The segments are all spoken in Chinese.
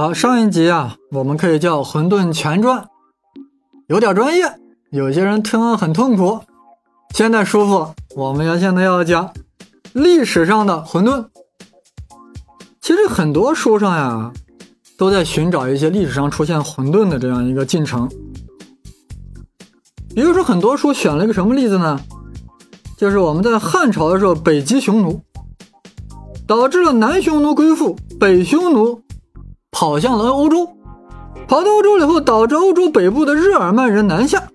好，上一集啊，我们可以叫《混沌全传》，有点专业，有些人听了很痛苦。现在舒服，我们要现在要讲历史上的混沌。其实很多书上呀，都在寻找一些历史上出现混沌的这样一个进程。比如说，很多书选了一个什么例子呢？就是我们在汉朝的时候，北击匈奴，导致了南匈奴归附，北匈奴跑向了欧洲，跑到欧洲以后，导致欧洲北部的日耳曼人南下，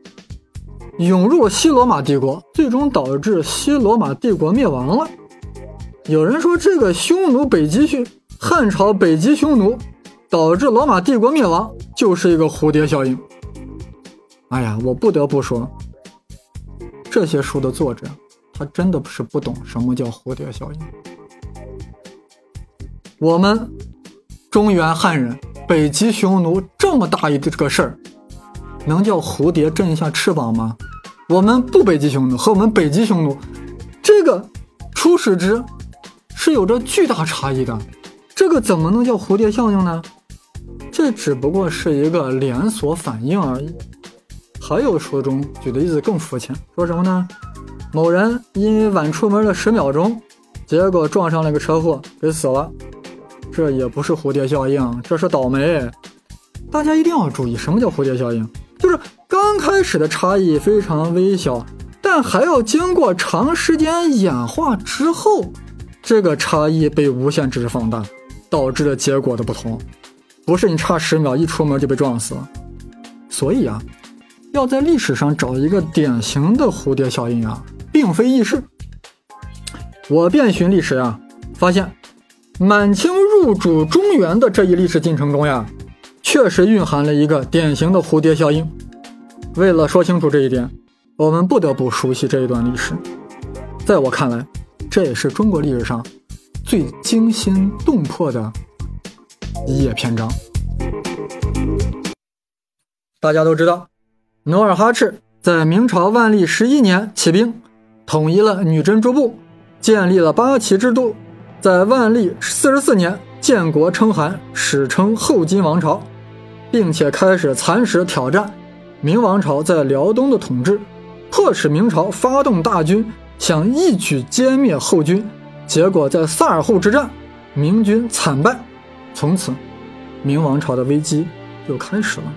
涌入了西罗马帝国，最终导致西罗马帝国灭亡了。有人说，这个匈奴北击匈，汉朝北击匈奴，导致罗马帝国灭亡，就是一个蝴蝶效应。哎呀，我不得不说，这些书的作者。他真的是不懂什么叫蝴蝶效应。我们中原汉人北极匈奴这么大一这个事儿，能叫蝴蝶振一下翅膀吗？我们不北极匈奴和我们北极匈奴，这个初始值是有着巨大差异的。这个怎么能叫蝴蝶效应呢？这只不过是一个连锁反应而已。还有书中举的例子更肤浅，说什么呢？某人因为晚出门了十秒钟，结果撞上了个车祸，给死了。这也不是蝴蝶效应，这是倒霉。大家一定要注意，什么叫蝴蝶效应？就是刚开始的差异非常微小，但还要经过长时间演化之后，这个差异被无限制放大，导致的结果的不同。不是你差十秒一出门就被撞死了。所以啊，要在历史上找一个典型的蝴蝶效应啊。并非易事。我遍寻历史啊，发现满清入入主中原的这一历史进程中呀，确实蕴含了一个典型的蝴蝶效应。为了说清楚这一点，我们不得不熟悉这一段历史。在我看来，这也是中国历史上最惊心动魄的一页篇章。大家都知道，努尔哈赤在明朝万历十一年起兵。统一了女真诸部，建立了八旗制度，在万历四十四年建国称汗，史称后金王朝，并且开始蚕食挑战明王朝在辽东的统治，迫使明朝发动大军想一举歼灭后金，结果在萨尔浒之战，明军惨败，从此明王朝的危机就开始了。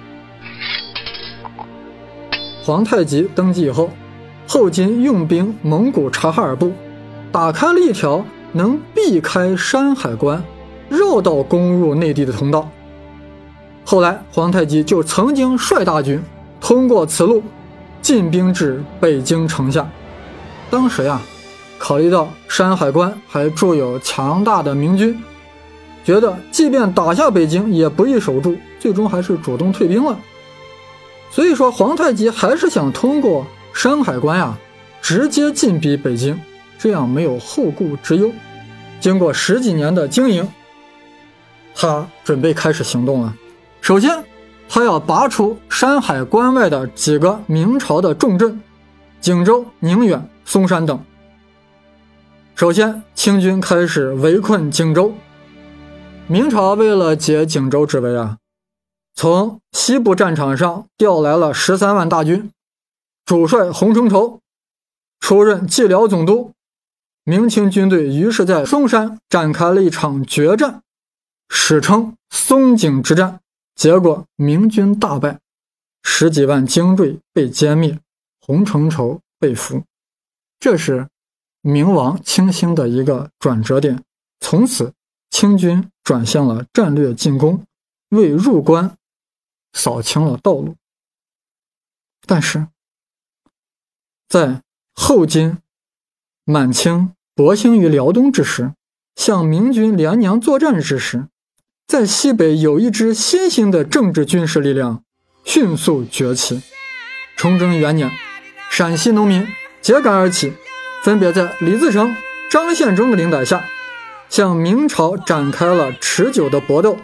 皇太极登基以后。后金用兵蒙古察哈尔部，打开了一条能避开山海关、绕道攻入内地的通道。后来，皇太极就曾经率大军通过此路进兵至北京城下。当时呀，考虑到山海关还驻有强大的明军，觉得即便打下北京也不易守住，最终还是主动退兵了。所以说，皇太极还是想通过。山海关呀，直接进逼北京，这样没有后顾之忧。经过十几年的经营，他准备开始行动了。首先，他要拔除山海关外的几个明朝的重镇，景州、宁远、松山等。首先，清军开始围困景州。明朝为了解景州之围啊，从西部战场上调来了十三万大军。主帅洪承畴出任蓟辽总督，明清军队于是在松山展开了一场决战，史称松井之战。结果明军大败，十几万精锐被歼灭，洪承畴被俘。这是明亡清兴的一个转折点。从此，清军转向了战略进攻，为入关扫清了道路。但是。在后金、满清博兴于辽东之时，向明军连娘作战之时，在西北有一支新兴的政治军事力量迅速崛起。崇祯元年，陕西农民揭竿而起，分别在李自成、张献忠的领导下，向明朝展开了持久的搏斗，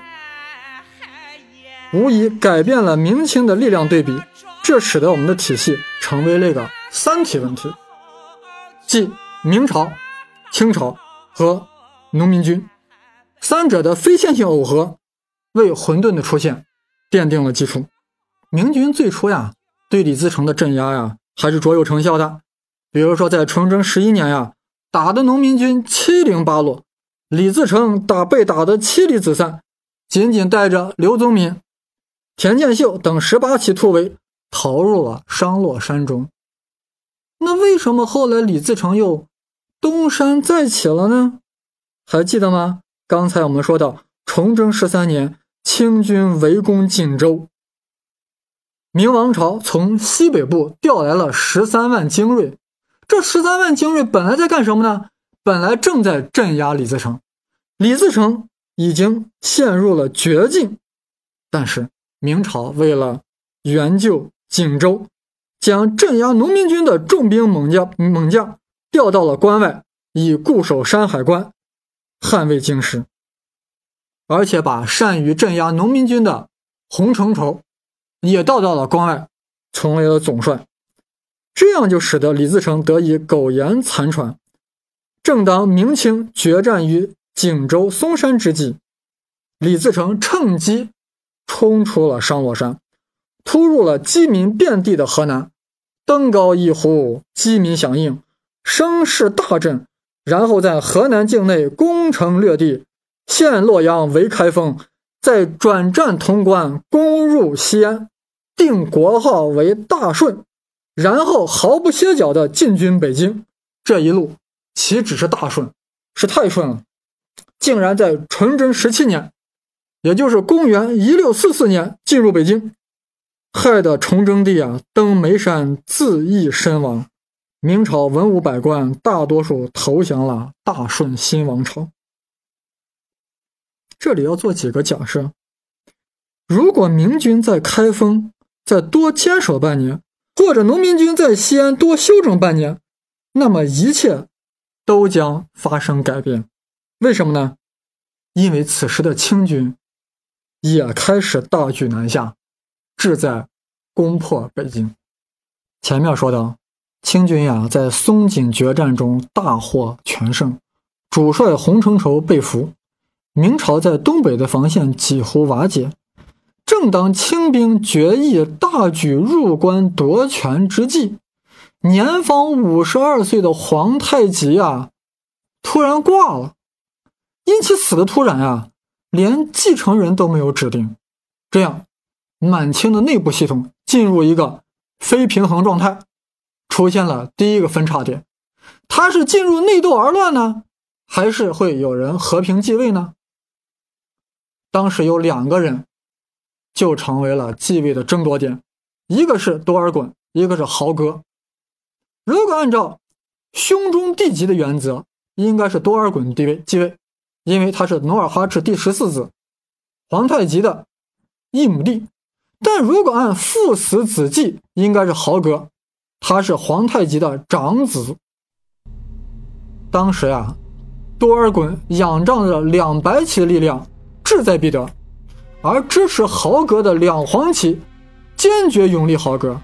无疑改变了明清的力量对比，这使得我们的体系成为了一个。三体问题，即明朝、清朝和农民军三者的非线性耦合，为混沌的出现奠定了基础。明军最初呀，对李自成的镇压呀，还是卓有成效的。比如说，在崇祯十一年呀，打的农民军七零八落，李自成打被打得妻离子散，仅仅带着刘宗敏、田建秀等十八骑突围，逃入了商洛山中。那为什么后来李自成又东山再起了呢？还记得吗？刚才我们说到，崇祯十三年，清军围攻锦州。明王朝从西北部调来了十三万精锐，这十三万精锐本来在干什么呢？本来正在镇压李自成，李自成已经陷入了绝境，但是明朝为了援救锦州，将镇压农民军的重兵猛将猛将调到了关外，以固守山海关，捍卫京师，而且把善于镇压农民军的洪承畴。也调到了关外，成为了总帅，这样就使得李自成得以苟延残喘。正当明清决战于景州松山之际，李自成趁机冲出了商洛山，突入了饥民遍地的河南，登高一呼，饥民响应，声势大振，然后在河南境内攻城略地，陷洛阳为开封，再转战潼关，攻入西安。定国号为大顺，然后毫不歇脚地进军北京。这一路岂止是大顺，是太顺了，竟然在崇祯十七年，也就是公元一六四四年进入北京，害得崇祯帝啊登眉山自缢身亡。明朝文武百官大多数投降了大顺新王朝。这里要做几个假设：如果明军在开封，再多坚守半年，或者农民军在西安多休整半年，那么一切都将发生改变。为什么呢？因为此时的清军也开始大举南下，志在攻破北京。前面说到，清军呀在松锦决战中大获全胜，主帅洪承畴被俘，明朝在东北的防线几乎瓦解。正当清兵决意大举入关夺权之际，年方五十二岁的皇太极啊，突然挂了。因其死的突然啊，连继承人都没有指定，这样满清的内部系统进入一个非平衡状态，出现了第一个分叉点。他是进入内斗而乱呢，还是会有人和平继位呢？当时有两个人。就成为了继位的争夺点，一个是多尔衮，一个是豪哥。如果按照兄终弟及的原则，应该是多尔衮继位，继位，因为他是努尔哈赤第十四子，皇太极的一母弟。但如果按父死子继，应该是豪哥，他是皇太极的长子。当时呀，多尔衮仰仗着两白旗的力量，志在必得。而支持豪格的两黄旗坚决拥立豪格，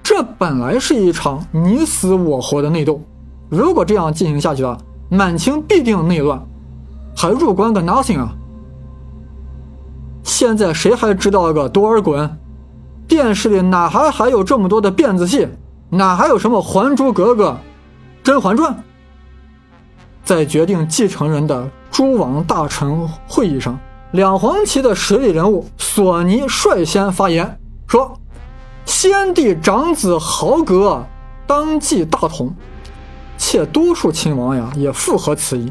这本来是一场你死我活的内斗。如果这样进行下去了，满清必定内乱，还入关个 nothing 啊！现在谁还知道个多尔衮？电视里哪还还有这么多的辫子戏？哪还有什么《还珠格格》《甄嬛传》？在决定继承人的诸王大臣会议上。两黄旗的实力人物索尼率先发言说：“先帝长子豪格当继大统。”且多数亲王呀也附和此意，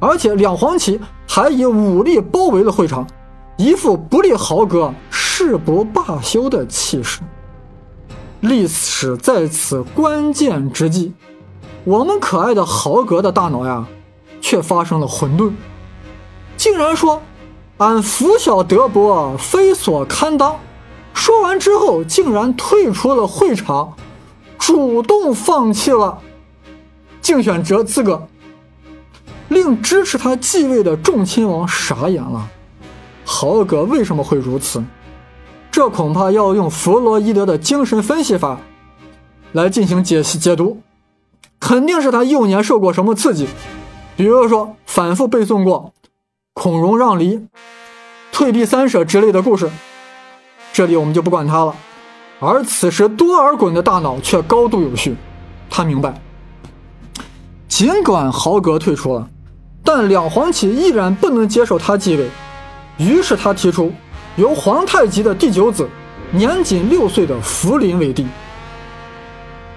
而且两黄旗还以武力包围了会场，一副不利豪格誓不罢休的气势。历史在此关键之际，我们可爱的豪格的大脑呀，却发生了混沌，竟然说。俺拂晓德伯，非所堪当。说完之后，竟然退出了会场，主动放弃了竞选者资格，令支持他继位的众亲王傻眼了。豪格为什么会如此？这恐怕要用弗洛伊德的精神分析法来进行解析解读。肯定是他幼年受过什么刺激，比如说反复背诵过。孔融让梨，退避三舍之类的故事，这里我们就不管他了。而此时多尔衮的大脑却高度有序，他明白，尽管豪格退出了，但两黄旗依然不能接受他继位，于是他提出由皇太极的第九子，年仅六岁的福临为帝，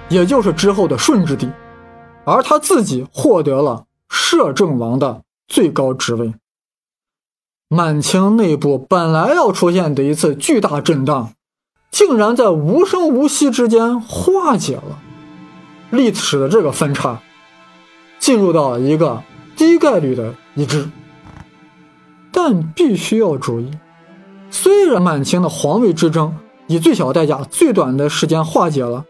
也就是之后的顺治帝，而他自己获得了摄政王的最高职位。满清内部本来要出现的一次巨大震荡。竟然在无声无息之间化解了历史的这个分叉，进入到了一个低概率的一致。但必须要注意，虽然满清的皇位之争以最小的代价、最短的时间化解了，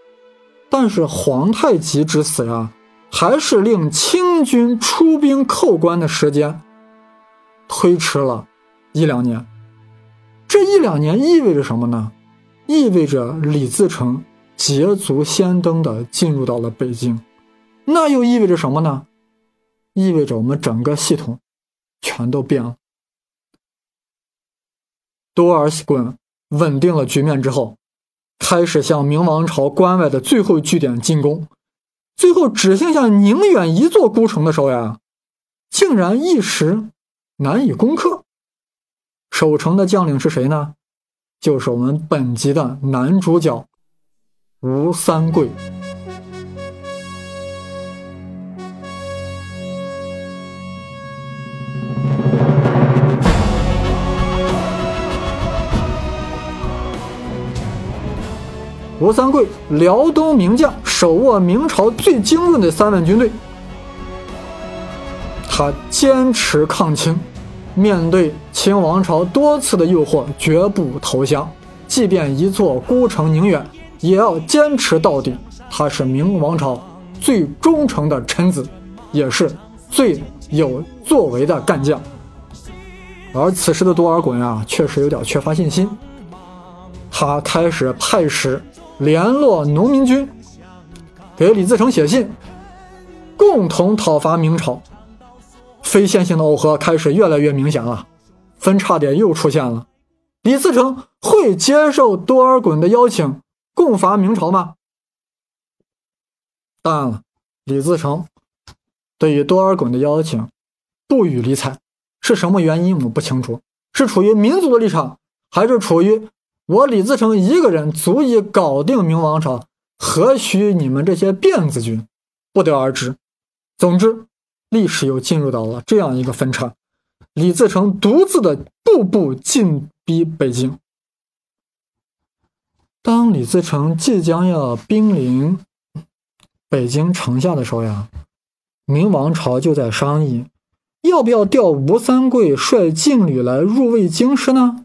但是皇太极之死呀，还是令清军出兵扣关的时间推迟了一两年。这一两年意味着什么呢？意味着李自成捷足先登的进入到了北京，那又意味着什么呢？意味着我们整个系统全都变了。多尔衮稳定了局面之后，开始向明王朝关外的最后据点进攻，最后只剩下宁远一座孤城的时候呀，竟然一时难以攻克。守城的将领是谁呢？就是我们本集的男主角吴三桂。吴三桂，辽东名将，手握明朝最精锐的三万军队，他坚持抗清。面对清王朝多次的诱惑，绝不投降。即便一座孤城宁远，也要坚持到底。他是明王朝最忠诚的臣子，也是最有作为的干将。而此时的多尔衮啊，确实有点缺乏信心。他开始派使联络农民军，给李自成写信，共同讨伐明朝。非线性的耦合开始越来越明显了，分叉点又出现了。李自成会接受多尔衮的邀请共伐明朝吗？当然了，李自成对于多尔衮的邀请不予理睬。是什么原因？我不清楚，是处于民族的立场，还是处于我李自成一个人足以搞定明王朝，何须你们这些辫子军？不得而知。总之。历史又进入到了这样一个分叉，李自成独自的步步进逼北京。当李自成即将要兵临北京城下的时候呀，明王朝就在商议，要不要调吴三桂率劲旅来入卫京师呢？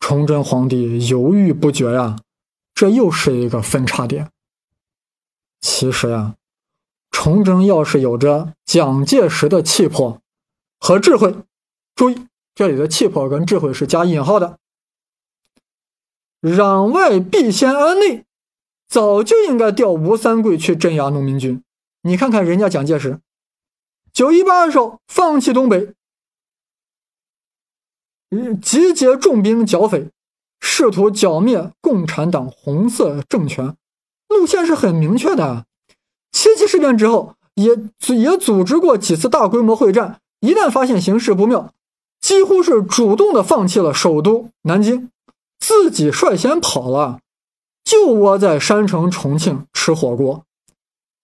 崇祯皇帝犹豫不决呀，这又是一个分叉点。其实呀。崇祯要是有着蒋介石的气魄和智慧，注意这里的气魄跟智慧是加引号的。攘外必先安内，早就应该调吴三桂去镇压农民军。你看看人家蒋介石，九一八的时候放弃东北，集结重兵剿匪，试图剿灭共产党红色政权，路线是很明确的。七七事变之后，也也组织过几次大规模会战。一旦发现形势不妙，几乎是主动的放弃了首都南京，自己率先跑了，就窝在山城重庆吃火锅。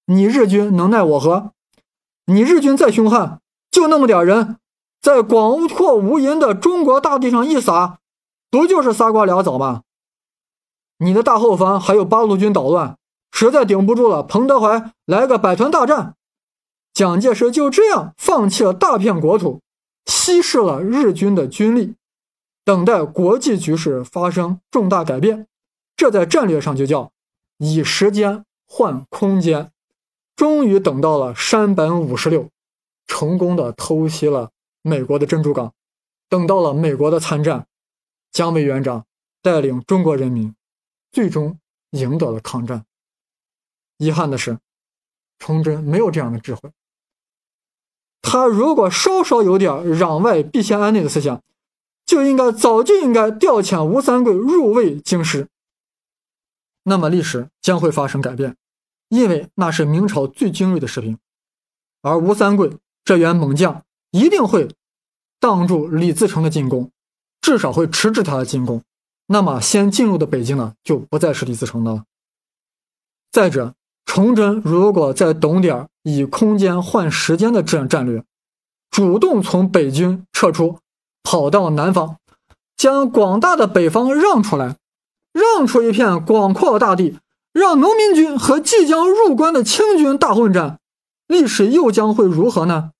你日军能奈我何？你日军再凶悍，就那么点人，在广阔无垠的中国大地上一撒，不就是仨瓜俩枣吗？你的大后方还有八路军捣乱。实在顶不住了，彭德怀来个百团大战，蒋介石就这样放弃了大片国土，稀释了日军的军力，等待国际局势发生重大改变。这在战略上就叫以时间换空间。终于等到了山本五十六成功的偷袭了美国的珍珠港，等到了美国的参战，蒋委员长带领中国人民最终赢得了抗战。遗憾的是，崇祯没有这样的智慧。他如果稍稍有点攘外必先安内的思想，就应该早就应该调遣吴三桂入魏京师。那么历史将会发生改变，因为那是明朝最精锐的士兵，而吴三桂这员猛将一定会挡住李自成的进攻，至少会迟滞他的进攻。那么先进入的北京呢，就不再是李自成的了。再者，崇祯如果再懂点以空间换时间的战战略，主动从北军撤出，跑到南方，将广大的北方让出来。让出一片广阔大地，让农民军和即将入关的清军大混战，历史又将会如何呢？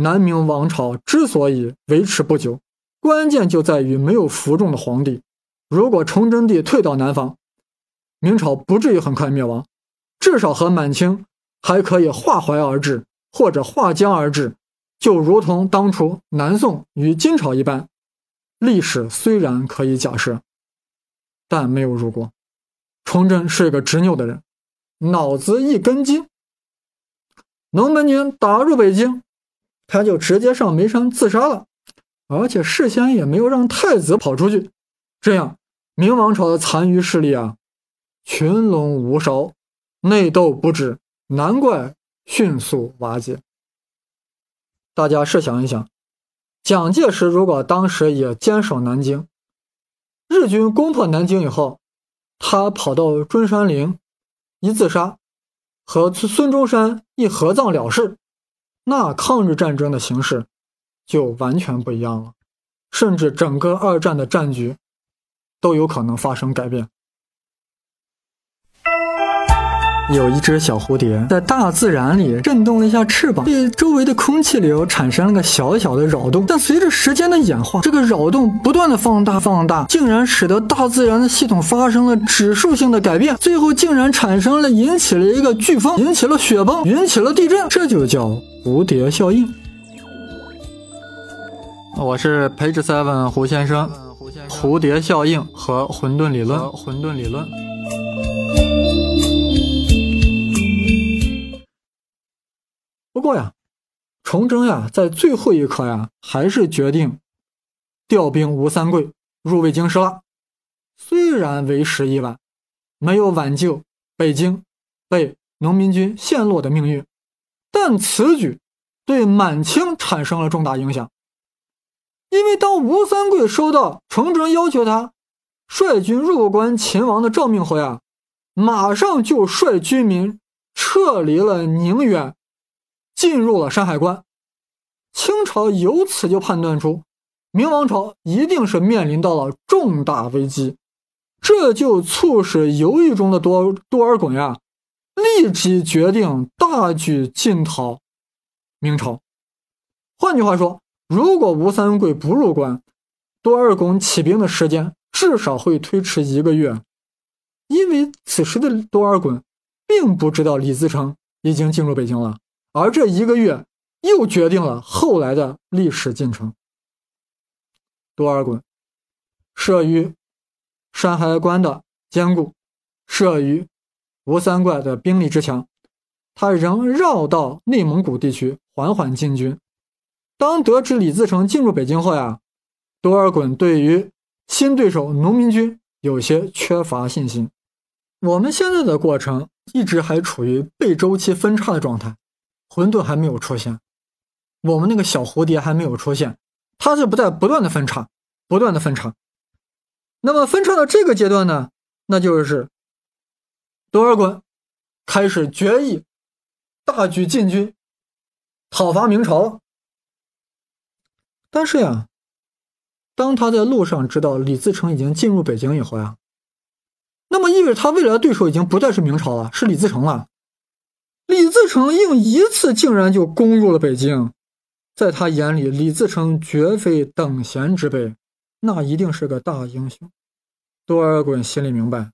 南明王朝之所以维持不久，关键就在于没有服众的皇帝。如果崇祯帝退到南方，明朝不至于很快灭亡，至少和满清还可以化淮而治，或者化江而治，就如同当初南宋与金朝一般。历史虽然可以假设。但没有如果。崇祯是个执拗的人，脑子一根筋。农民军打入北京，他就直接上煤山自杀了，而且事先也没有让太子跑出去。这样，明王朝的残余势力啊，群龙无首，内斗不止，难怪迅速瓦解。大家试想一想，蒋介石如果当时也坚守南京。日军攻破南京以后，他跑到中山陵一自杀，和孙中山一合葬了事，那抗日战争的形势就完全不一样了，甚至整个二战的战局都有可能发生改变。有一只小蝴蝶在大自然里震动了一下翅膀，对周围的空气流产生了个小小的扰动。但随着时间的演化，这个扰动不断的放大放大，竟然使得大自然的系统发生了指数性的改变，最后竟然产生了引起了一个飓风，引起了雪崩，引起了地震，这就叫蝴蝶效应。我是培智 seven 胡先生，蝴蝶效应和混沌理论，混沌理论。不过呀，崇祯呀，在最后一刻呀，还是决定调兵吴三桂入魏京师了。虽然为时已晚，没有挽救北京被农民军陷落的命运，但此举对满清产生了重大影响。因为当吴三桂收到崇祯要求他率军入关勤王的诏命后呀，马上就率军民撤离了宁远。进入了山海关，清朝由此就判断出，明王朝一定是面临到了重大危机，这就促使犹豫中的多多尔衮呀，立即决定大举进讨明朝。换句话说，如果吴三桂不入关，多尔衮起兵的时间至少会推迟一个月，因为此时的多尔衮并不知道李自成已经进入北京了。而这一个月又决定了后来的历史进程。多尔衮慑于山海关的坚固，慑于吴三桂的兵力之强，他仍绕到内蒙古地区缓缓进军。当得知李自成进入北京后呀，多尔衮对于新对手农民军有些缺乏信心。我们现在的过程一直还处于被周期分叉的状态。混沌还没有出现，我们那个小蝴蝶还没有出现，它是不在不断的分叉，不断的分叉。那么分叉到这个阶段呢，那就是多尔衮开始决议大举进军讨伐明朝。但是呀，当他在路上知道李自成已经进入北京以后呀，那么意味着他未来的对手已经不再是明朝了，是李自成了。李自成应一次竟然就攻入了北京，在他眼里，李自成绝非等闲之辈，那一定是个大英雄。多尔衮心里明白，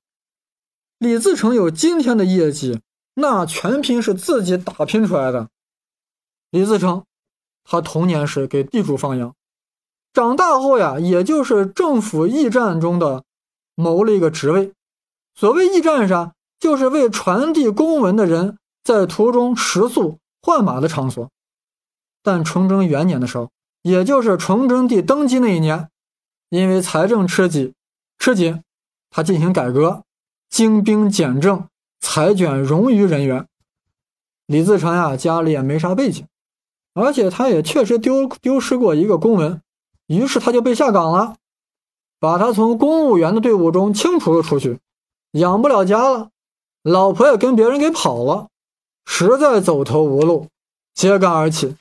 李自成有今天的业绩，那全凭是自己打拼出来的。李自成，他童年时给地主放羊，长大后呀，也就是政府驿站中的谋了一个职位。所谓驿站啥，就是为传递公文的人。在途中食宿换马的场所，但崇祯元年的时候，也就是崇祯帝登基那一年，因为财政吃紧，吃紧，他进行改革，精兵简政，裁卷冗余人员。李自成呀，家里也没啥背景，而且他也确实丢丢失过一个公文，于是他就被下岗了，把他从公务员的队伍中清除了出去，养不了家了，老婆也跟别人给跑了，实在走投无路，揭竿而起，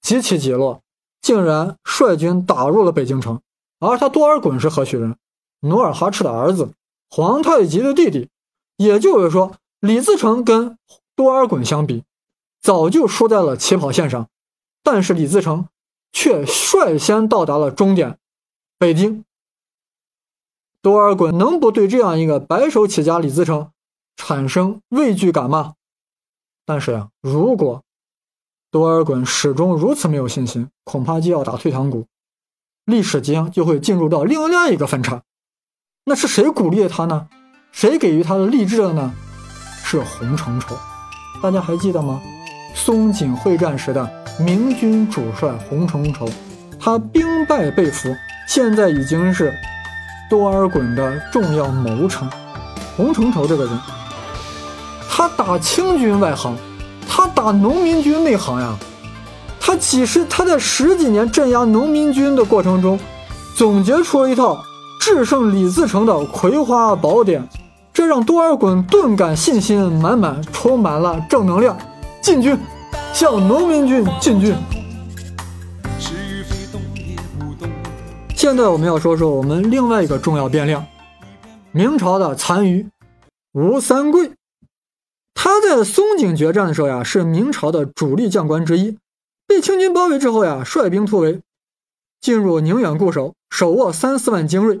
几起几落。竟然率军打入了北京城，而他多尔衮是何许人？努尔哈赤的儿子，皇太极的弟弟。也就是说，李自成跟多尔衮相比，早就输在了起跑线上。但是李自成却率先到达了终点——北京。多尔衮能不对这样一个白手起家李自成产生畏惧感吗？但是呀，如果……多尔衮始终如此没有信心，恐怕就要打退堂鼓，历史将就会进入到另外一个分叉。那是谁鼓励他呢？谁给予他的励志的呢？是洪承畴。大家还记得吗？松锦会战时的明军主帅洪承畴，他兵败被俘，现在已经是多尔衮的重要谋臣。洪承畴这个人，他打清军外行。他打农民军内行呀，他几十他在十几年镇压农民军的过程中，总结出了一套制胜李自成的葵花宝典，这让多尔衮顿感信心满满，充满了正能量，进军，向农民军进军。现在我们要说说我们另外一个重要变量，明朝的残余吴三桂。他在松井决战的时候呀，是明朝的主力将官之一。被清军包围之后呀，率兵突围，进入宁远固守，手握三四万精锐，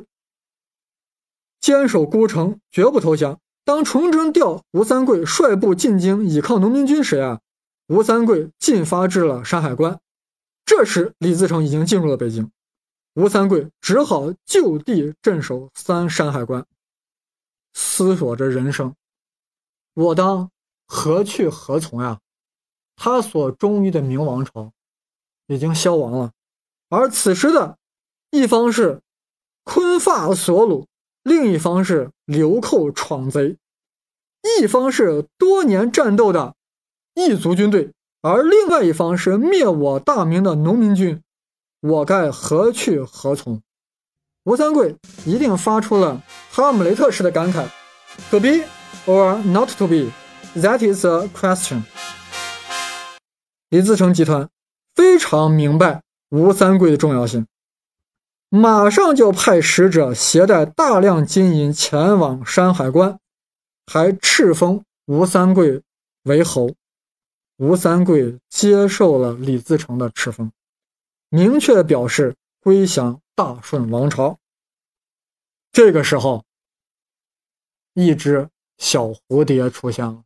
坚守孤城，绝不投降。当崇祯调吴三桂率部进京倚抗农民军时呀，吴三桂进发至了山海关。这时李自成已经进入了北京，吴三桂只好就地镇守三山海关，思索着人生。我当何去何从呀？他所忠于的明王朝已经消亡了，而此时的一方是昆发索鲁，另一方是流寇闯贼，一方是多年战斗的异族军队，而另外一方是灭我大明的农民军，我该何去何从？吴三桂一定发出了哈姆雷特式的感慨：何必？or not to be? That is a question. 李自成集团非常明白吴三桂的重要性，马上就派使者携带大量金银前往山海关，还敕封吴三桂为侯。吴三桂接受了李自成的敕封，明确表示归降大顺王朝。这个时候，一支。小蝴蝶出现了。